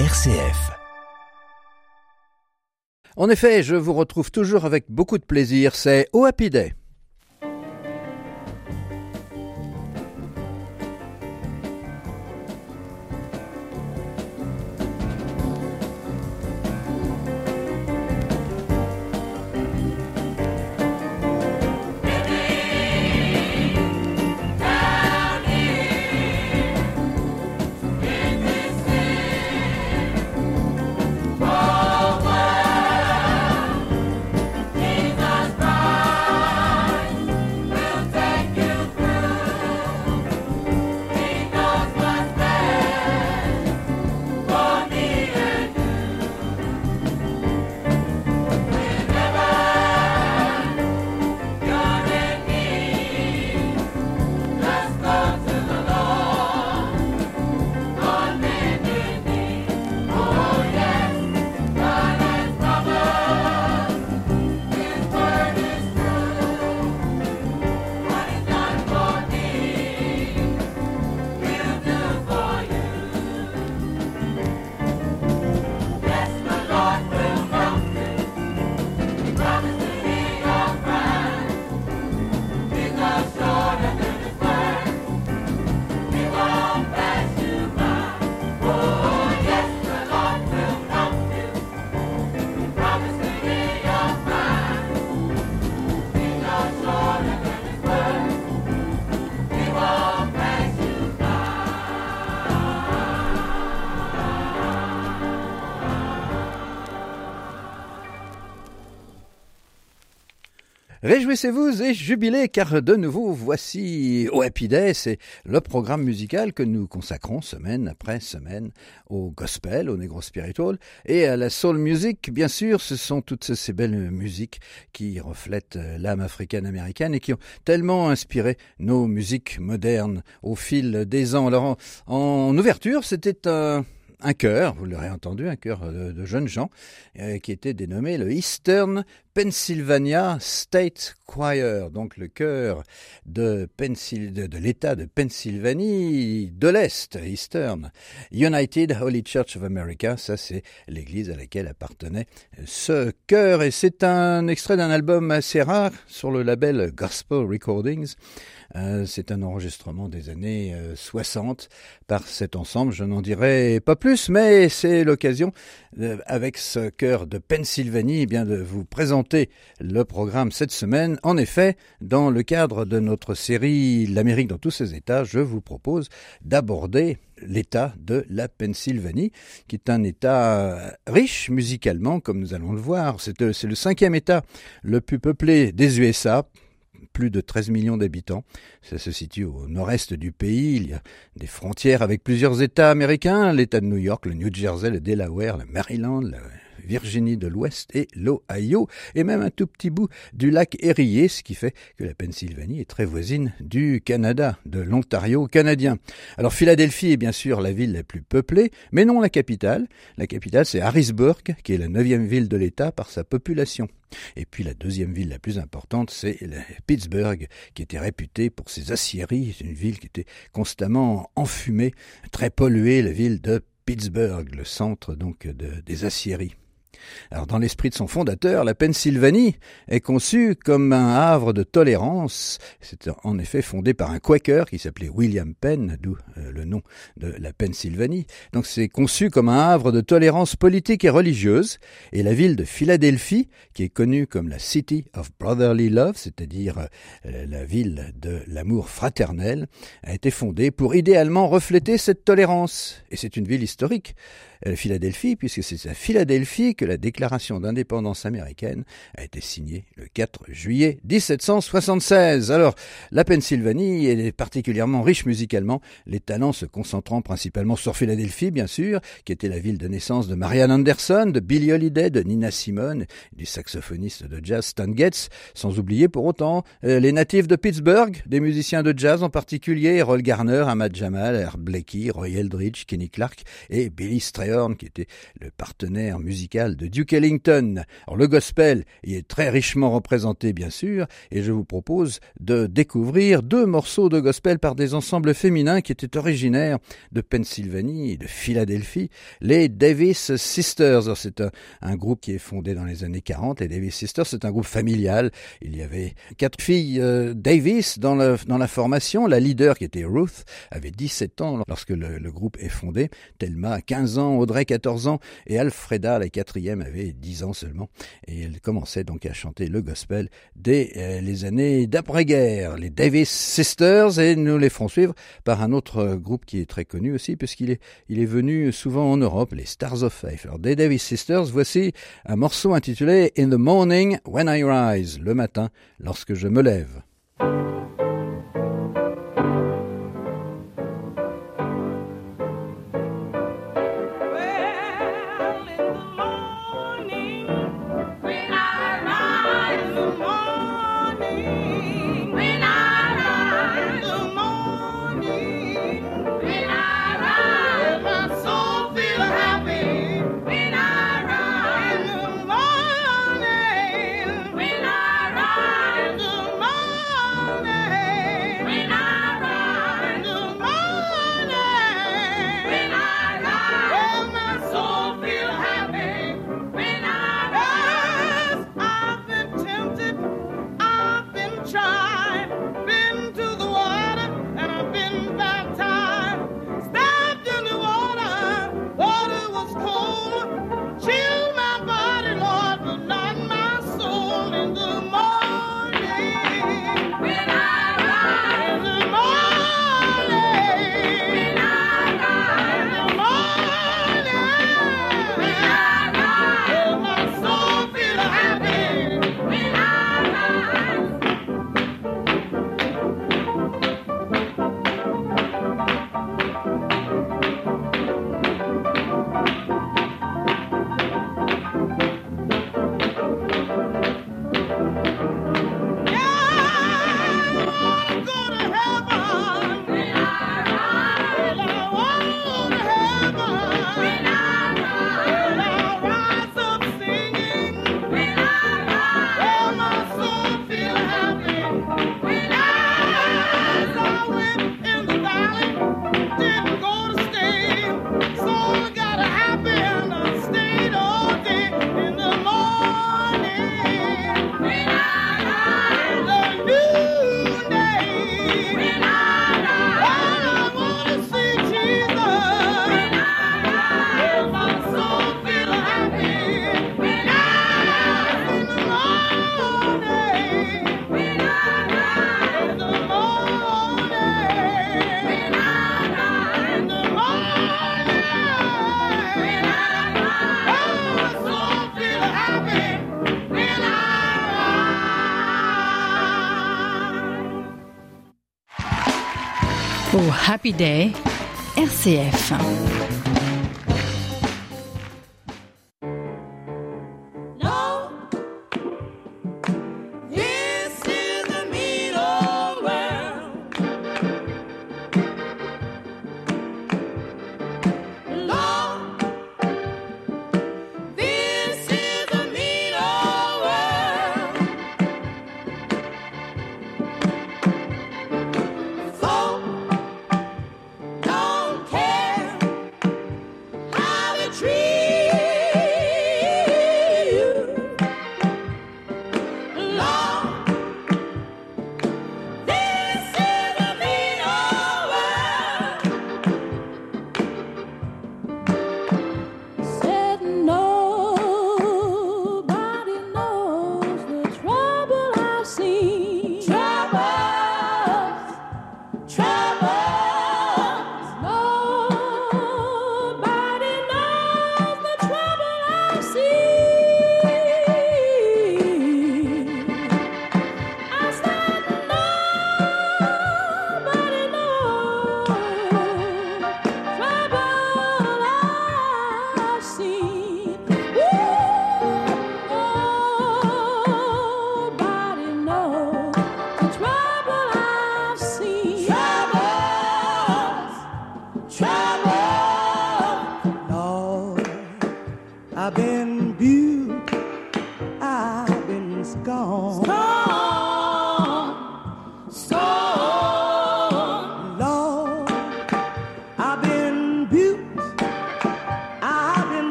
RCF. En effet, je vous retrouve toujours avec beaucoup de plaisir, c'est au. Réjouissez-vous et jubilez car de nouveau voici Day, c'est le programme musical que nous consacrons semaine après semaine au gospel, au negro spiritual et à la soul music. Bien sûr, ce sont toutes ces belles musiques qui reflètent l'âme africaine-américaine et qui ont tellement inspiré nos musiques modernes au fil des ans. Alors en ouverture, c'était un un chœur, vous l'aurez entendu, un chœur de, jeunes gens, euh, qui était dénommé le Eastern Pennsylvania State Choir, donc le chœur de, de, l'État de Pennsylvanie de l'Est, Eastern. United Holy Church of America, ça c'est l'église à laquelle appartenait ce chœur, et c'est un extrait d'un album assez rare sur le label Gospel Recordings. Euh, c'est un enregistrement des années 60 euh, par cet ensemble. Je n'en dirai pas plus, mais c'est l'occasion, euh, avec ce cœur de Pennsylvanie, eh bien de vous présenter le programme cette semaine. En effet, dans le cadre de notre série L'Amérique dans tous ses États, je vous propose d'aborder l'État de la Pennsylvanie, qui est un État riche musicalement, comme nous allons le voir. C'est le cinquième État le plus peuplé des USA, plus de 13 millions d'habitants. Ça se situe au nord-est du pays. Il y a des frontières avec plusieurs États américains, l'État de New York, le New Jersey, le Delaware, le Maryland, la Virginie de l'Ouest et l'Ohio, et même un tout petit bout du lac Erie, ce qui fait que la Pennsylvanie est très voisine du Canada, de l'Ontario canadien. Alors Philadelphie est bien sûr la ville la plus peuplée, mais non la capitale. La capitale c'est Harrisburg, qui est la neuvième ville de l'État par sa population. Et puis la deuxième ville la plus importante, c'est Pittsburgh, qui était réputée pour ses aciéries. C'est une ville qui était constamment enfumée, très polluée, la ville de Pittsburgh, le centre donc des aciéries. Alors, dans l'esprit de son fondateur, la Pennsylvanie est conçue comme un havre de tolérance. C'est en effet fondé par un Quaker qui s'appelait William Penn, d'où euh, le nom de la Pennsylvanie. Donc, c'est conçu comme un havre de tolérance politique et religieuse. Et la ville de Philadelphie, qui est connue comme la City of Brotherly Love, c'est-à-dire euh, la ville de l'amour fraternel, a été fondée pour idéalement refléter cette tolérance. Et c'est une ville historique. Euh, Philadelphie, puisque c'est à Philadelphie que la déclaration d'indépendance américaine a été signée le 4 juillet 1776. Alors, la Pennsylvanie est particulièrement riche musicalement, les talents se concentrant principalement sur Philadelphie, bien sûr, qui était la ville de naissance de Marianne Anderson, de Billie Holiday, de Nina Simone, du saxophoniste de jazz Stan Getz, sans oublier pour autant euh, les natifs de Pittsburgh, des musiciens de jazz en particulier, Roll Garner, Ahmad Jamal, Herb Blakey, Roy Eldridge, Kenny Clark et Billy Qui était le partenaire musical de Duke Ellington. Alors, le gospel y est très richement représenté, bien sûr, et je vous propose de découvrir deux morceaux de gospel par des ensembles féminins qui étaient originaires de Pennsylvanie et de Philadelphie, les Davis Sisters. C'est un, groupe qui est fondé dans les années 40. Les Davis Sisters, c'est un groupe familial. Il y avait quatre filles euh, Davis dans, dans la formation. La leader, qui était Ruth, avait 17 ans lorsque le, le groupe est fondé. Thelma, 15 ans, Audrey, 14 ans, et Alfreda, la quatrième, avait 10 ans seulement. Et elle commençait donc à chanter le gospel dès euh, les années d'après-guerre. Les Davis Sisters, et nous les ferons suivre par un autre groupe qui est très connu aussi, puisqu'il est, il est venu souvent en Europe, les Stars of Faith. Alors, des Davis Sisters, voici un morceau intitulé In the Morning When I Rise, le matin lorsque je me lève. Happy Day, RCF.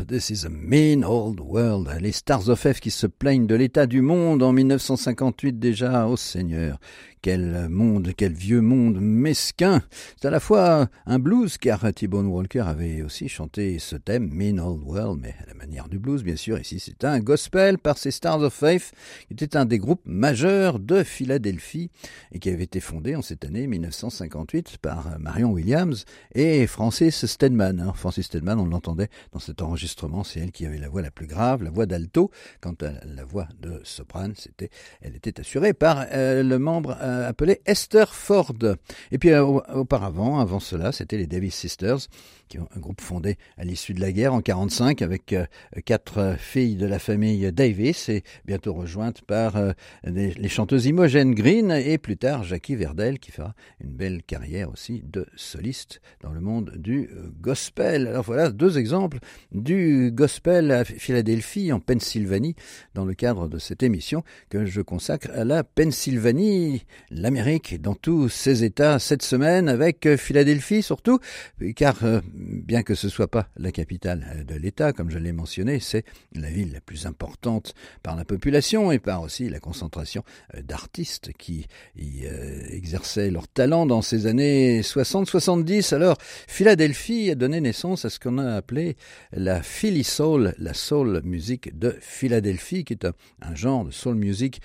This is a mean old world. Les Stars of F qui se plaignent de l'état du monde en 1958 déjà. Oh Seigneur, quel monde, quel vieux monde mesquin. C'est à la fois un blues, car T-Bone Walker avait aussi chanté ce thème, Mean Old World, mais à la manière du blues, bien sûr. Ici, c'est un gospel par ces Stars of Faith, qui était un des groupes majeurs de Philadelphie et qui avait été fondé en cette année 1958 par Marion Williams et Francis Stedman. Francis Stedman, on l'entendait dans cet enregistrement, c'est elle qui avait la voix la plus grave, la voix d'alto. Quant à la voix de soprane, c'était, elle était assurée par euh, le membre euh, euh, appelé Esther Ford. Et puis euh, auparavant, avant cela, c'était les Davis Sisters, qui ont un groupe fondé à l'issue de la guerre en 45 avec euh, quatre filles de la famille Davis et bientôt rejointes par les, chanteuses Imogen Green et plus tard Jackie Verdel qui fera une belle carrière aussi de soliste dans le monde du gospel. Alors voilà deux exemples du gospel à Philadelphie en Pennsylvanie dans le cadre de cette émission que je consacre à la Pennsylvanie l'Amérique dans tous ses États cette semaine, avec euh, Philadelphie surtout, car euh, bien que ce soit pas la capitale euh, de l'État, comme je l'ai mentionné, c'est la ville la plus importante par la population et par aussi la concentration d'artistes qui y exerçaient leur talent dans ces années 60-70. Alors, Philadelphie a donné naissance à ce qu'on a appelé la Philly Soul, la soul music de Philadelphie, qui est un, genre de soul music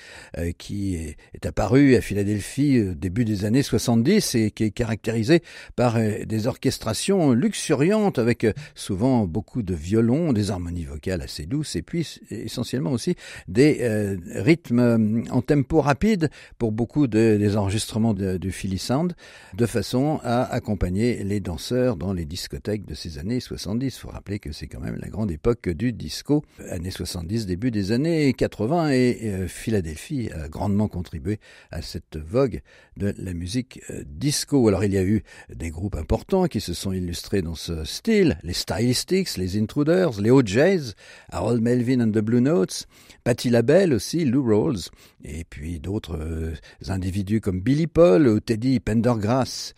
qui est, est apparu à Philadelphie Philadelphie euh, début des années 70 et qui est caractérisé par euh, des orchestrations luxuriantes avec euh, souvent beaucoup de violons, des harmonies vocales assez douces et puis essentiellement aussi des rythmes en tempo rapide pour beaucoup de, des enregistrements du Philly Sound de façon à accompagner les danseurs dans les discothèques de ces années 70. Il faut rappeler que c'est quand même la grande époque du disco, années 70, début des années 80 et Philadelphie a grandement contribué à cette vogue de la musique euh, disco. Alors il y a eu des groupes importants qui se sont illustrés dans ce style, les Stylistics, les Intruders, les OJs, Harold Melvin and the Blue Notes, Patti LaBelle aussi, Lou Rawls, et puis d'autres euh, individus comme Billy Paul ou Teddy Pendergrass.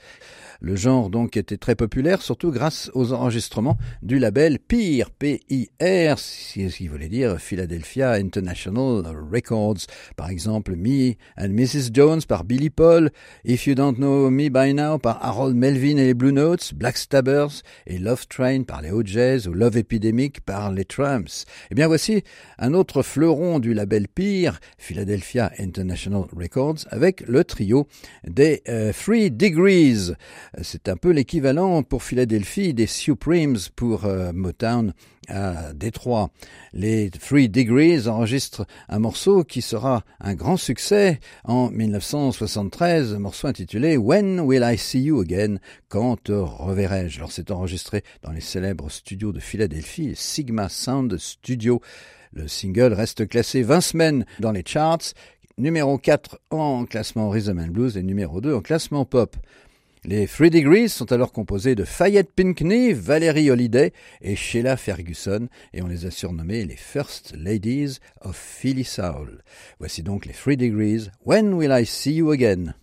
Le genre donc était très populaire, surtout grâce aux enregistrements du label PIR, P-I-R, ce qui voulait dire Philadelphia International Records. Par exemple, Me and Mrs. Jones par Billy Paul, If You Don't Know Me By Now par Harold Melvin et Blue Notes, Black Stabbers et Love Train par les O'Jays ou Love Epidemic par les Tramps. Eh bien voici un autre fleuron du label PIR, Philadelphia International Records, avec le trio des euh, Three Degrees. C'est un peu l'équivalent pour Philadelphie des Supremes pour euh, Motown à Détroit. Les Three Degrees enregistrent un morceau qui sera un grand succès en 1973, un morceau intitulé When Will I See You Again? Quand te reverrai-je? Alors c'est enregistré dans les célèbres studios de Philadelphie, Sigma Sound Studio. Le single reste classé 20 semaines dans les charts, numéro 4 en classement Rhythm and Blues et numéro 2 en classement pop. Les Three Degrees sont alors composés de Fayette Pinkney, Valérie Holiday et Sheila Ferguson, et on les a surnommés les First Ladies of Philly Soul. Voici donc les Three Degrees, When Will I See You Again?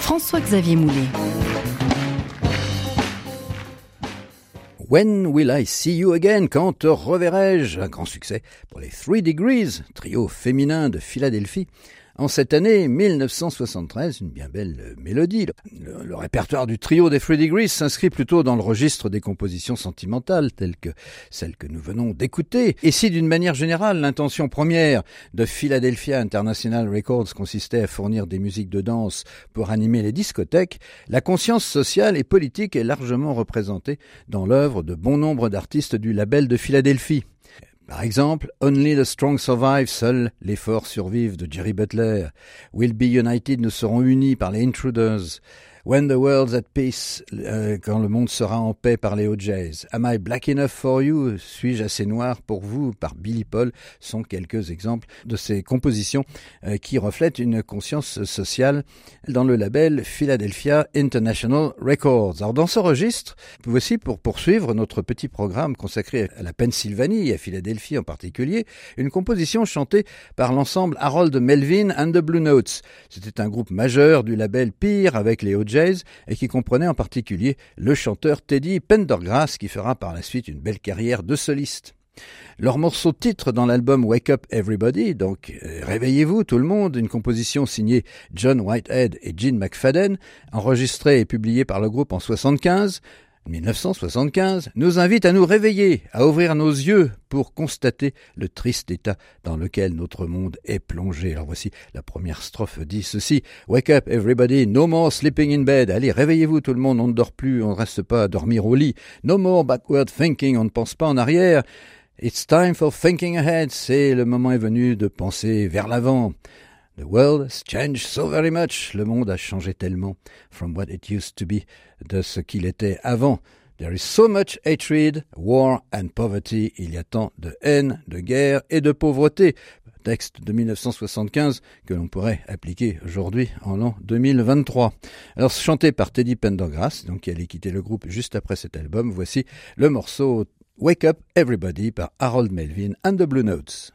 François-Xavier Moulet. When Will I See You Again? Quand te reverrai-je? Un grand succès pour les Three Degrees, trio féminin de Philadelphie, en cette année 1973, une bien belle mélodie. Le, répertoire du trio des Three Degrees s'inscrit plutôt dans le registre des compositions sentimentales telles que celles que nous venons d'écouter. Et si d'une manière générale l'intention première de Philadelphia International Records consistait à fournir des musiques de danse pour animer les discothèques, la conscience sociale et politique est largement représentée dans l'œuvre de bon nombre d'artistes du label de Philadelphie. Par exemple, Only the Strong Survive, seul l'effort survive de Jerry Butler. Will Be United nous seront unis par les Intruders. When the World's at Peace, euh, quand le monde sera en paix par les O'Jays. Am I Black Enough for You, suis-je assez noir pour vous, par Billy Paul, sont quelques exemples de ces compositions euh, qui reflètent une conscience sociale dans le label Philadelphia International Records. Alors dans ce registre, voici pour poursuivre notre petit programme consacré à la Pennsylvanie et à Philadelphie en particulier, une composition chantée par l'ensemble Harold Melvin and the Blue Notes. C'était un groupe majeur du label Peer avec les Et qui comprenait en particulier le chanteur Teddy Pendergrass qui fera par la suite une belle carrière de soliste. Leur morceau titre dans l'album Wake Up Everybody, donc euh, Réveillez-vous tout le monde, une composition signée John Whitehead et Gene McFadden, enregistrée et publiée par le groupe en 75, 1975 nous invite à nous réveiller, à ouvrir nos yeux pour constater le triste état dans lequel notre monde est plongé. Alors voici la première strophe dit ceci. Wake up everybody, no more sleeping in bed. Allez, réveillez-vous tout le monde, on ne dort plus, on ne reste pas à dormir au lit. No more backward thinking, on ne pense pas en arrière. It's time for thinking ahead. C'est le moment est venu de penser vers l'avant. The world has changed so very much. Le monde a changé tellement from what it used to be de ce qu'il était avant. There is so much hatred, war and poverty. Il y a tant de haine, de guerre et de pauvreté. Texte de 1975 que l'on pourrait appliquer aujourd'hui en l'an 2023. Alors chanté par Teddy Pendergrass, donc qui allait quitter le groupe juste après cet album, voici le morceau Wake Up Everybody par Harold Melvin and the Blue Notes.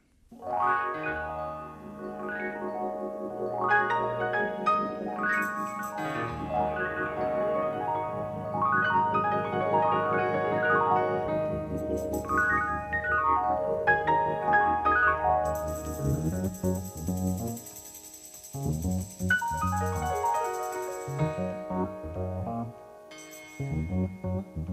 Wake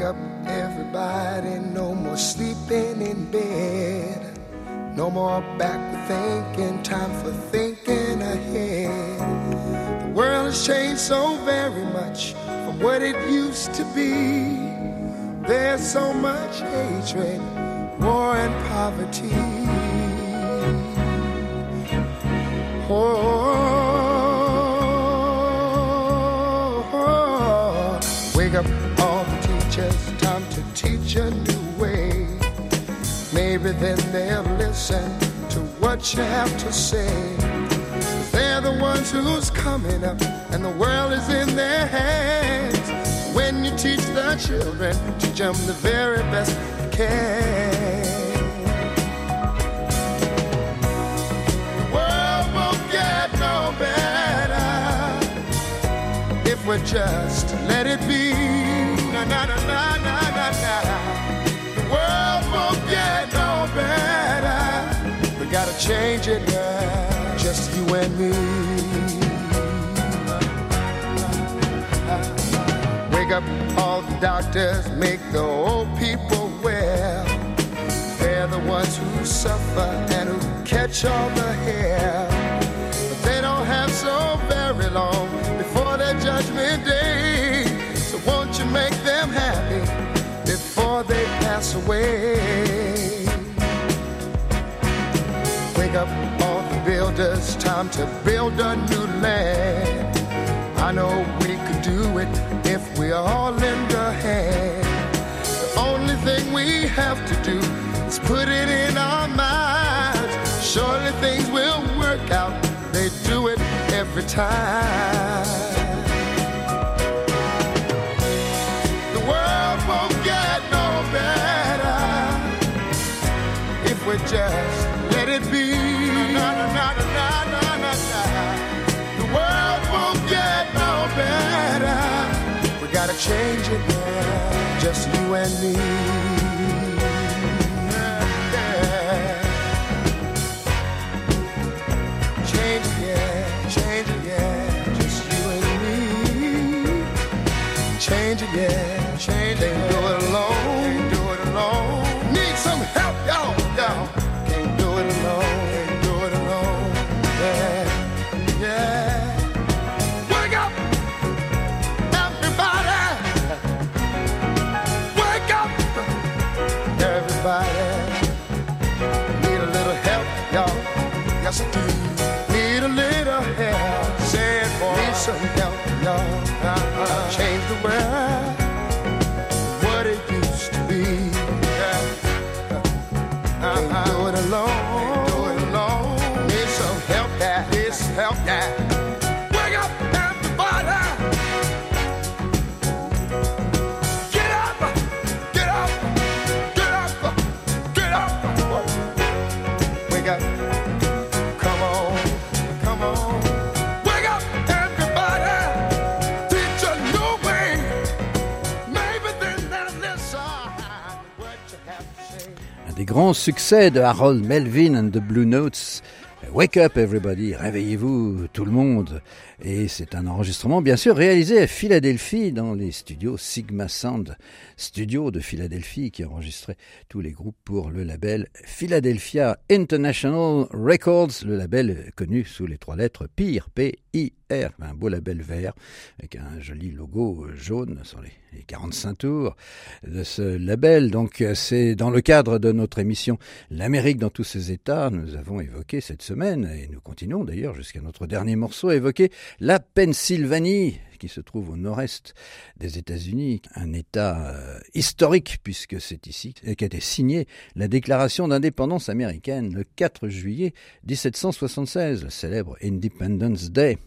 up, everybody, no more sleeping in bed. No more backward thinking, time for thinking ahead. The world has changed so very much from what it used to be. There's so much hatred, war, and poverty. Oh, wake up all the teachers, time to teach a new way. Maybe then they'll listen to what you have to say. They're the ones who's coming up, and the world is in their hands. When you teach the children, teach them the very best you can. The world won't get no better if we just let it be. Na na na na na na na. The world won't get no better. We gotta change it now, just you and me. Up all the doctors, make the old people well. They're the ones who suffer and who catch all the hair. But they don't have so very long before their judgment day. So won't you make them happy before they pass away? Wake up all the builders, time to build a new land. I know we could do it all lend a hand. The only thing we have to do is put it in our minds. Surely things will work out, they do it every time. The world won't get no better if we just just you and me. Yeah, yeah. Change it, yeah, change it, yeah, just you and me. Change it, yeah, change it. Can't grands succès de Harold Melvin and the Blue Notes. Wake up everybody, réveillez-vous tout le monde. Et c'est un enregistrement bien sûr réalisé à Philadelphie dans les studios Sigma Sound, studio de Philadelphie qui enregistrait tous les groupes pour le label Philadelphia International Records, le label connu sous les trois lettres PIR, P-I-R, un beau label vert avec un joli logo jaune sur les, les 45 tours de ce label. Donc c'est dans le cadre de notre émission L'Amérique dans tous ses états, nous avons évoqué cette semaine, et nous continuons d'ailleurs jusqu'à notre dernier morceau, à évoquer la Pennsylvanie, qui se trouve au nord-est des États-Unis, un État euh, historique puisque c'est ici qu'a été signée la déclaration d'indépendance américaine le 4 juillet 1776, le célèbre Independence Day.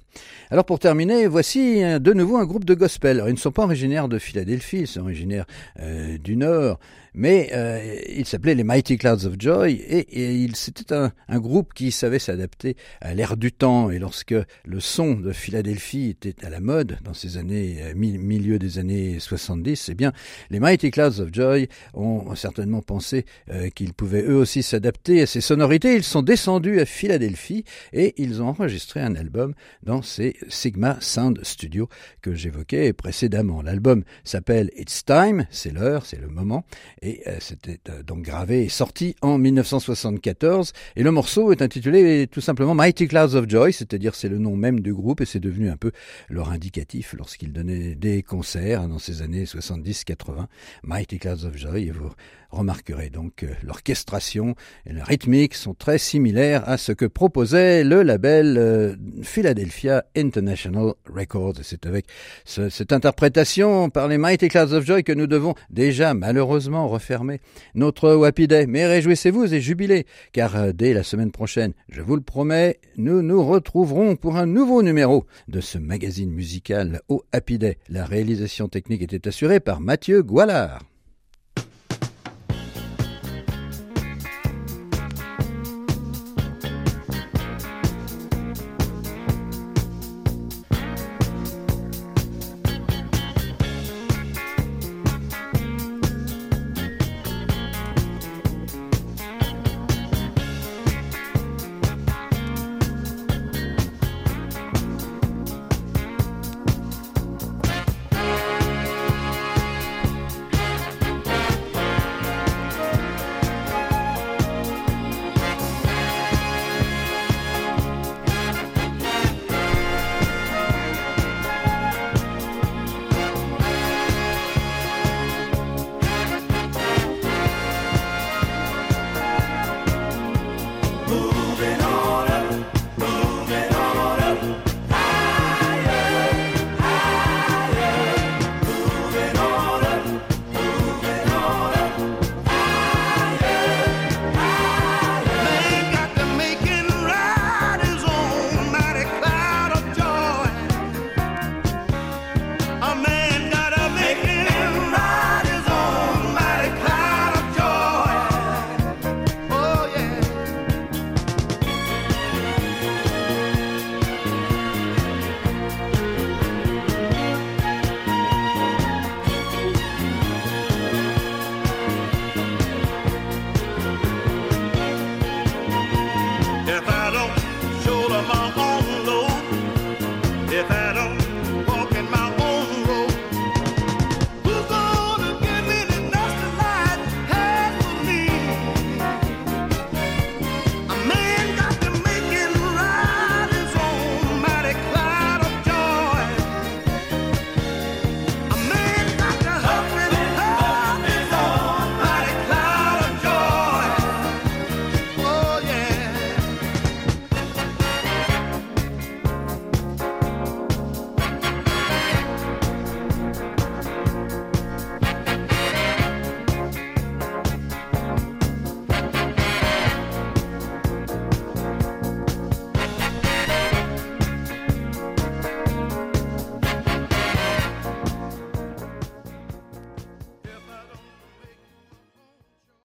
Alors pour terminer, voici euh, de nouveau un groupe de gospel. Alors, ils ne sont pas originaires de Philadelphie, ils sont originaires euh, du Nord, mais euh, ils s'appelaient les Mighty Clouds of Joy et, c'était un, un, groupe qui savait s'adapter à l'ère du temps. Et lorsque le son de Philadelphie était à la mode dans ces années, euh, milieu des années 70, eh bien les Mighty Clouds of Joy ont certainement pensé euh, qu'ils pouvaient eux aussi s'adapter à ces sonorités. Ils sont descendus à Philadelphie et ils ont enregistré un album dans ces Sigma Sound Studio que j'évoquais précédemment. L'album s'appelle It's Time, c'est l'heure, c'est le moment, et euh, c'était euh, donc gravé et sorti en 1974. Et le morceau est intitulé tout simplement Mighty Clouds of Joy, c'est-à-dire c'est le nom même du groupe et c'est devenu un peu leur indicatif lorsqu'ils donnaient des concerts dans ces années 70-80. Mighty Clouds of Joy, et vous remarquerez donc que l'orchestration et la rythmique sont très similaires à ce que proposait le label euh, Philadelphia International Records. Et c'est avec ce, cette interprétation par les Mighty Clouds of Joy que nous devons déjà malheureusement refermer notre Happy Day. Mais réjouissez-vous et jubilez, car euh, dès la semaine prochaine, je vous le promets, nous nous retrouverons pour un nouveau numéro de ce magazine musical au Happy Day. La réalisation technique était assurée par Mathieu Goualard.